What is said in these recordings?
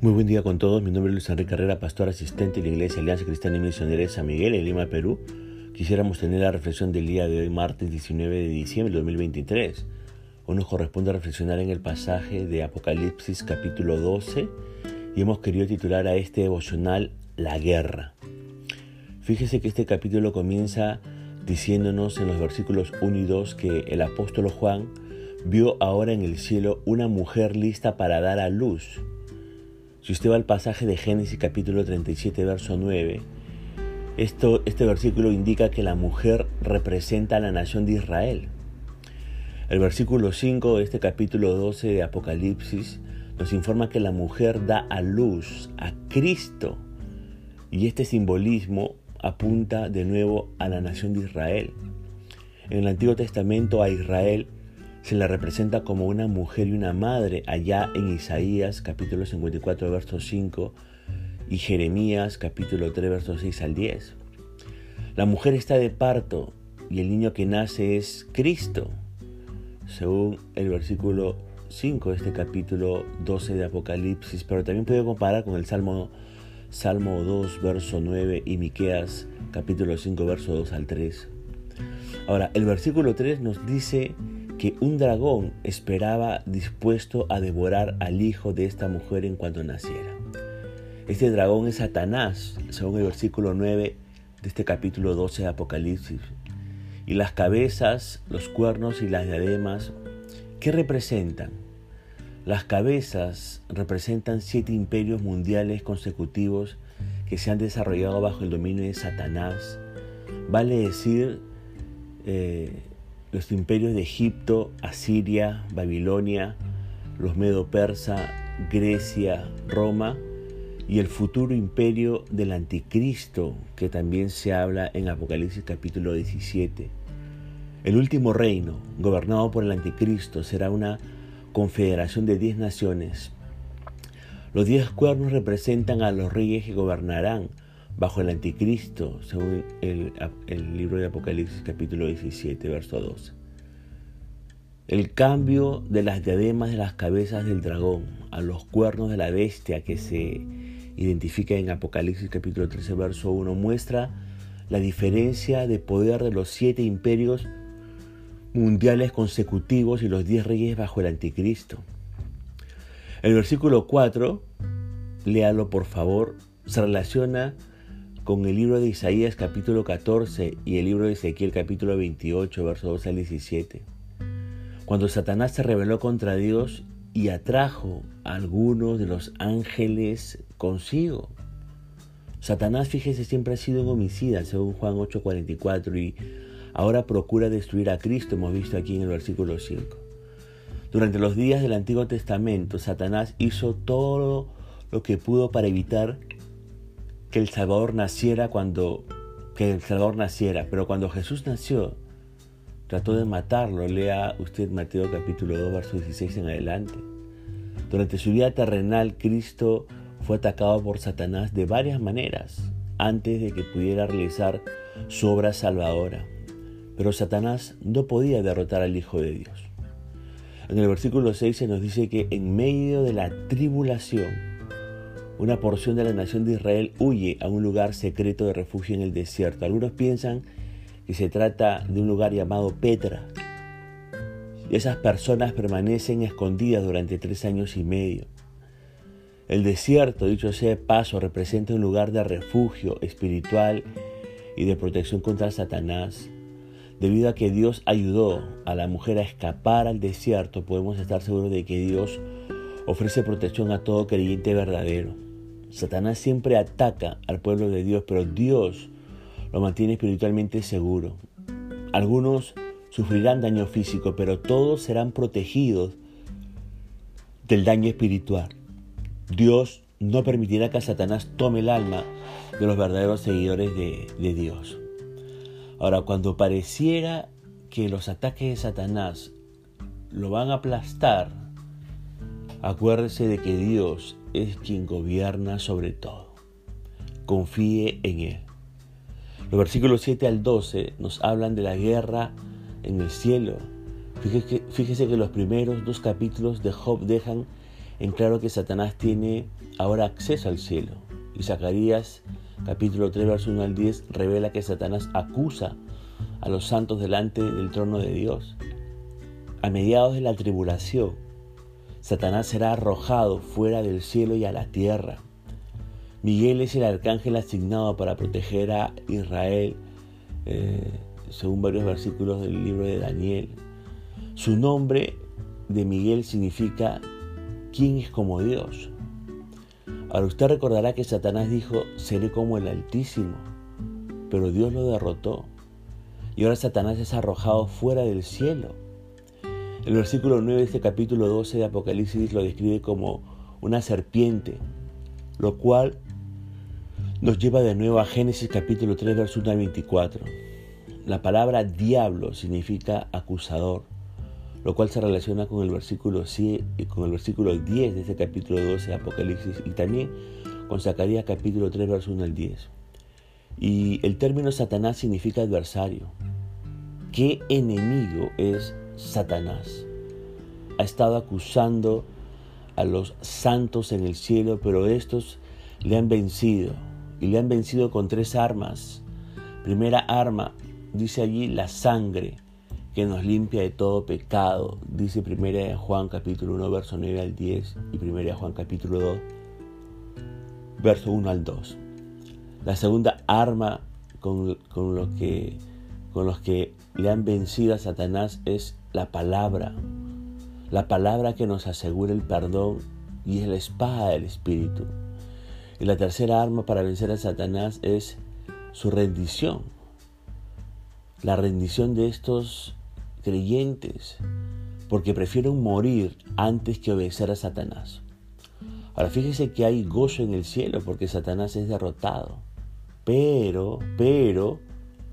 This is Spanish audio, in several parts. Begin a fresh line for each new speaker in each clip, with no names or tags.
Muy buen día con todos. Mi nombre es Luis Enrique Carrera, pastor asistente de la Iglesia Alianza Cristiana y Misionera de San Miguel, en Lima, Perú. Quisiéramos tener la reflexión del día de hoy, martes 19 de diciembre de 2023. Hoy nos corresponde reflexionar en el pasaje de Apocalipsis capítulo 12 y hemos querido titular a este devocional La guerra. Fíjese que este capítulo comienza diciéndonos en los versículos 1 y 2 que el apóstol Juan vio ahora en el cielo una mujer lista para dar a luz si usted va al pasaje de Génesis capítulo 37, verso 9, esto, este versículo indica que la mujer representa a la nación de Israel. El versículo 5 de este capítulo 12 de Apocalipsis nos informa que la mujer da a luz a Cristo y este simbolismo apunta de nuevo a la nación de Israel. En el Antiguo Testamento a Israel se la representa como una mujer y una madre allá en Isaías capítulo 54 verso 5 y Jeremías capítulo 3 verso 6 al 10. La mujer está de parto y el niño que nace es Cristo, según el versículo 5 de este capítulo 12 de Apocalipsis, pero también puede comparar con el Salmo, Salmo 2 verso 9 y Miqueas capítulo 5 verso 2 al 3. Ahora, el versículo 3 nos dice que un dragón esperaba dispuesto a devorar al hijo de esta mujer en cuanto naciera. Este dragón es Satanás, según el versículo 9 de este capítulo 12 de Apocalipsis. Y las cabezas, los cuernos y las diademas, ¿qué representan? Las cabezas representan siete imperios mundiales consecutivos que se han desarrollado bajo el dominio de Satanás. Vale decir eh, los imperios de Egipto, Asiria, Babilonia, los Medo-Persa, Grecia, Roma y el futuro imperio del anticristo que también se habla en Apocalipsis capítulo 17. El último reino, gobernado por el anticristo, será una confederación de diez naciones. Los diez cuernos representan a los reyes que gobernarán bajo el anticristo, según el, libro de Apocalipsis capítulo 17, verso 12. El cambio de las diademas de las cabezas del dragón a los cuernos de la bestia que se identifica en Apocalipsis capítulo 13, verso 1, muestra la diferencia de poder de los siete imperios mundiales consecutivos y los diez reyes bajo el anticristo. El versículo 4, léalo por favor, se relaciona con el libro de Isaías capítulo 14 y el libro de Ezequiel capítulo 28, verso 12 al 17. Cuando Satanás se rebeló contra Dios y atrajo a algunos de los ángeles consigo. Satanás, fíjese, siempre ha sido un homicida, según Juan 8:44, y ahora procura destruir a Cristo, hemos visto aquí en el versículo 5. Durante los días del Antiguo Testamento, Satanás hizo todo lo que pudo para evitar que el Salvador naciera cuando que el Salvador naciera, pero cuando Jesús nació, trató de matarlo. Lea usted Mateo capítulo 2, verso 16 en adelante. Durante su vida terrenal, Cristo fue atacado por Satanás de varias maneras antes de que pudiera realizar su obra salvadora. Pero Satanás no podía derrotar al Hijo de Dios. En el versículo 6 se nos dice que en medio de la tribulación, una porción de la nación de Israel huye a un lugar secreto de refugio en el desierto. Algunos piensan que se trata de un lugar llamado Petra. Y esas personas permanecen escondidas durante tres años y medio. El desierto, dicho sea de paso, representa un lugar de refugio espiritual y de protección contra Satanás. Debido a que Dios ayudó a la mujer a escapar al desierto, podemos estar seguros de que Dios ofrece protección a todo creyente verdadero. Satanás siempre ataca al pueblo de Dios, pero Dios lo mantiene espiritualmente seguro. Algunos sufrirán daño físico, pero todos serán protegidos del daño espiritual. Dios no permitirá que Satanás tome el alma de los verdaderos seguidores de, Dios. Ahora, cuando pareciera que los ataques de Satanás lo van a aplastar, acuérdese de que Dios es quien gobierna sobre todo. Confíe en Él. Los versículos 7 al 12 nos hablan de la guerra en el cielo. Fíjese, que los primeros dos capítulos de Job dejan en claro que Satanás tiene ahora acceso al cielo. Y Zacarías capítulo 3, verso 1 al 10 revela que Satanás acusa a los santos delante del trono de Dios. A mediados de la tribulación, Satanás será arrojado fuera del cielo y a la tierra. Miguel es el arcángel asignado para proteger a Israel, eh, según varios versículos del libro de Daniel. Su nombre de Miguel significa ¿quién es como Dios? Ahora usted recordará que Satanás dijo, seré como el Altísimo, pero Dios lo derrotó. Y ahora Satanás es arrojado fuera del cielo. El versículo 9 de este capítulo 12 de Apocalipsis lo describe como una serpiente, lo cual nos lleva de nuevo a Génesis capítulo 3, verso 1 al 24. La palabra diablo significa acusador lo cual se relaciona con el versículo, con el versículo 10 de este capítulo 12 de Apocalipsis y también con Zacarías capítulo 3, verso 1 al 10. Y el término Satanás significa adversario. ¿Qué enemigo es Satanás? Ha estado acusando a los santos en el cielo, pero estos le han vencido. Y le han vencido con tres armas. Primera arma, dice allí, la sangre que nos limpia de todo pecado, dice 1 Juan capítulo 1, verso 9 al 10 y 1 Juan capítulo 2, verso 1 al 2. La segunda arma con, con, lo que, con los que le han vencido a Satanás es la palabra. La palabra que nos asegura el perdón y es la espada del Espíritu. Y la tercera arma para vencer a Satanás es su rendición. La rendición de estos creyentes porque prefieren morir antes que obedecer a Satanás. Ahora fíjese que hay gozo en el cielo porque Satanás es derrotado. Pero, pero,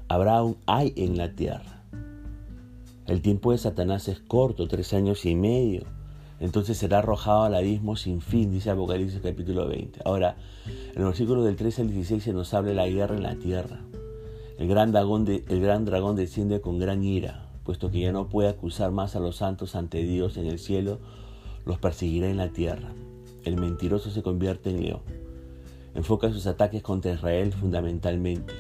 habrá un hay en la tierra. El tiempo de Satanás es corto, tres años y medio. Entonces será arrojado al abismo sin fin, dice Apocalipsis capítulo 20. Ahora, en el versículo del 13 al 16 se nos habla de la guerra en la tierra. El gran dragón, el gran dragón desciende con gran ira puesto que ya no puede acusar más a los santos ante Dios en el cielo, los perseguirá en la tierra. El mentiroso se convierte en león. Enfoca sus ataques contra Israel fundamentalmente.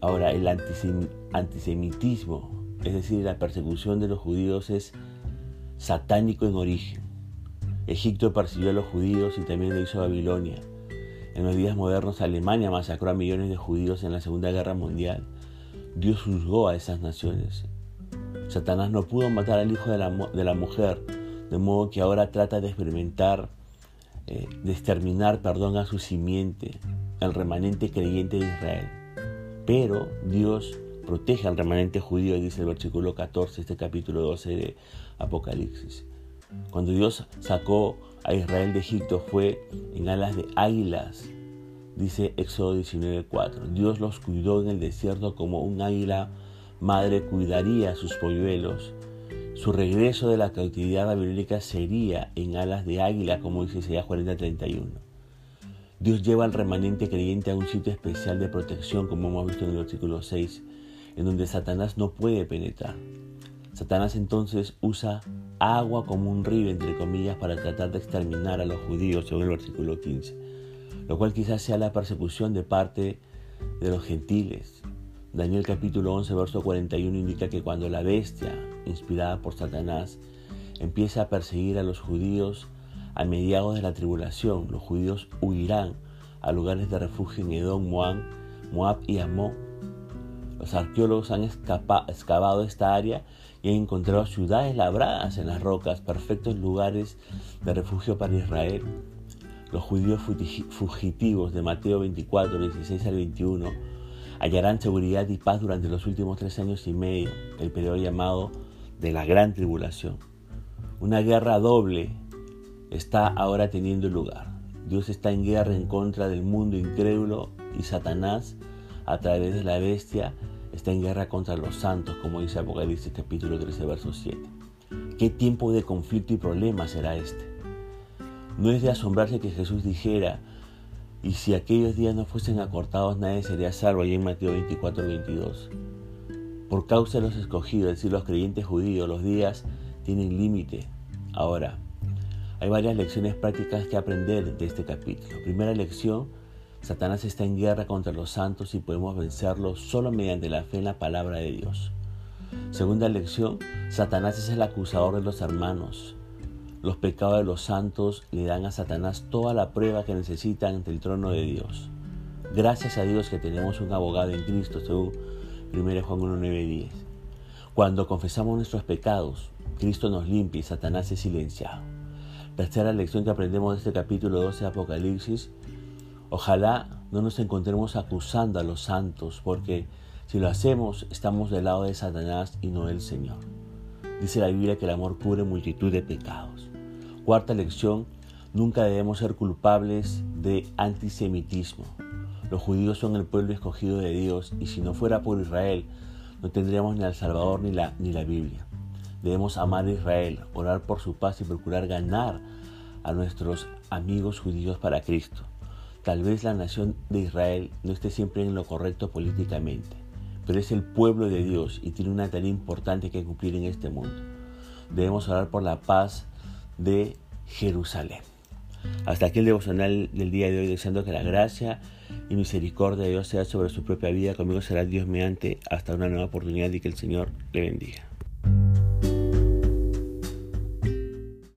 Ahora, el antisemitismo, es decir, la persecución de los judíos, es satánico en origen. Egipto persiguió a los judíos y también lo hizo Babilonia. En los días modernos, Alemania masacró a millones de judíos en la Segunda Guerra Mundial. Dios juzgó a esas naciones. Satanás no pudo matar al hijo de la, mujer, de modo que ahora trata de experimentar, eh, de exterminar, perdón, a su simiente, el remanente creyente de Israel. Pero Dios protege al remanente judío, dice el versículo 14, este capítulo 12 de Apocalipsis. Cuando Dios sacó a Israel de Egipto fue en alas de águilas, dice Éxodo 19:4. Dios los cuidó en el desierto como un águila madre cuidaría a sus polluelos. Su regreso de la cautividad babilónica sería en alas de águila, como dice Isaías 40:31. Dios lleva al remanente creyente a un sitio especial de protección, como hemos visto en el versículo 6, en donde Satanás no puede penetrar. Satanás entonces usa agua como un río, entre comillas, para tratar de exterminar a los judíos, según el versículo 15, lo cual quizás sea la persecución de parte de los gentiles, Daniel capítulo 11, verso 41 indica que cuando la bestia, inspirada por Satanás, empieza a perseguir a los judíos a mediados de la tribulación, los judíos huirán a lugares de refugio en Edom, Moab, Moab y Amón. Los arqueólogos han excavado esta área y han encontrado ciudades labradas en las rocas, perfectos lugares de refugio para Israel. Los judíos fugitivos de Mateo 24, 16 al 21 hallarán seguridad y paz durante los últimos tres años y medio, el periodo llamado de la gran tribulación. Una guerra doble está ahora teniendo lugar. Dios está en guerra en contra del mundo incrédulo y Satanás, a través de la bestia, está en guerra contra los santos, como dice Apocalipsis capítulo 13, verso 7. ¿Qué tiempo de conflicto y problema será este? No es de asombrarse que Jesús dijera, y si aquellos días no fuesen acortados, nadie sería salvo. Allí en Mateo 24, 22. Por causa de los escogidos, es decir, los creyentes judíos, los días tienen límite. Ahora, Hay varias lecciones prácticas que aprender de este capítulo. Primera lección, Satanás está en guerra contra los santos y podemos vencerlo solo mediante la fe en la palabra de Dios. Segunda lección, Satanás es el acusador de los hermanos. Los pecados de los santos le dan a Satanás toda la prueba que necesitan ante el trono de Dios. Gracias a Dios que tenemos un abogado en Cristo, según 1 Juan 1, 9 10. Cuando confesamos nuestros pecados, Cristo nos limpia y Satanás es silenciado. Tercera lección que aprendemos de este capítulo 12 de Apocalipsis. Ojalá no nos encontremos acusando a los santos, porque si lo hacemos estamos del lado de Satanás y no del Señor. Dice la Biblia que el amor cubre multitud de pecados. Cuarta lección, nunca debemos ser culpables de antisemitismo. Los judíos son el pueblo escogido de Dios y si no fuera por Israel, no tendríamos ni al Salvador ni la, ni la Biblia. Debemos amar a Israel, orar por su paz y procurar ganar a nuestros amigos judíos para Cristo. Tal vez la nación de Israel no esté siempre en lo correcto políticamente, pero es el pueblo de Dios y tiene una tarea importante que cumplir en este mundo. Debemos orar por la paz de Jerusalén. Hasta aquí el devocional del día de hoy, deseando que la gracia y misericordia de Dios sea sobre su propia vida. Conmigo será Dios mediante hasta una nueva oportunidad y que el Señor le bendiga.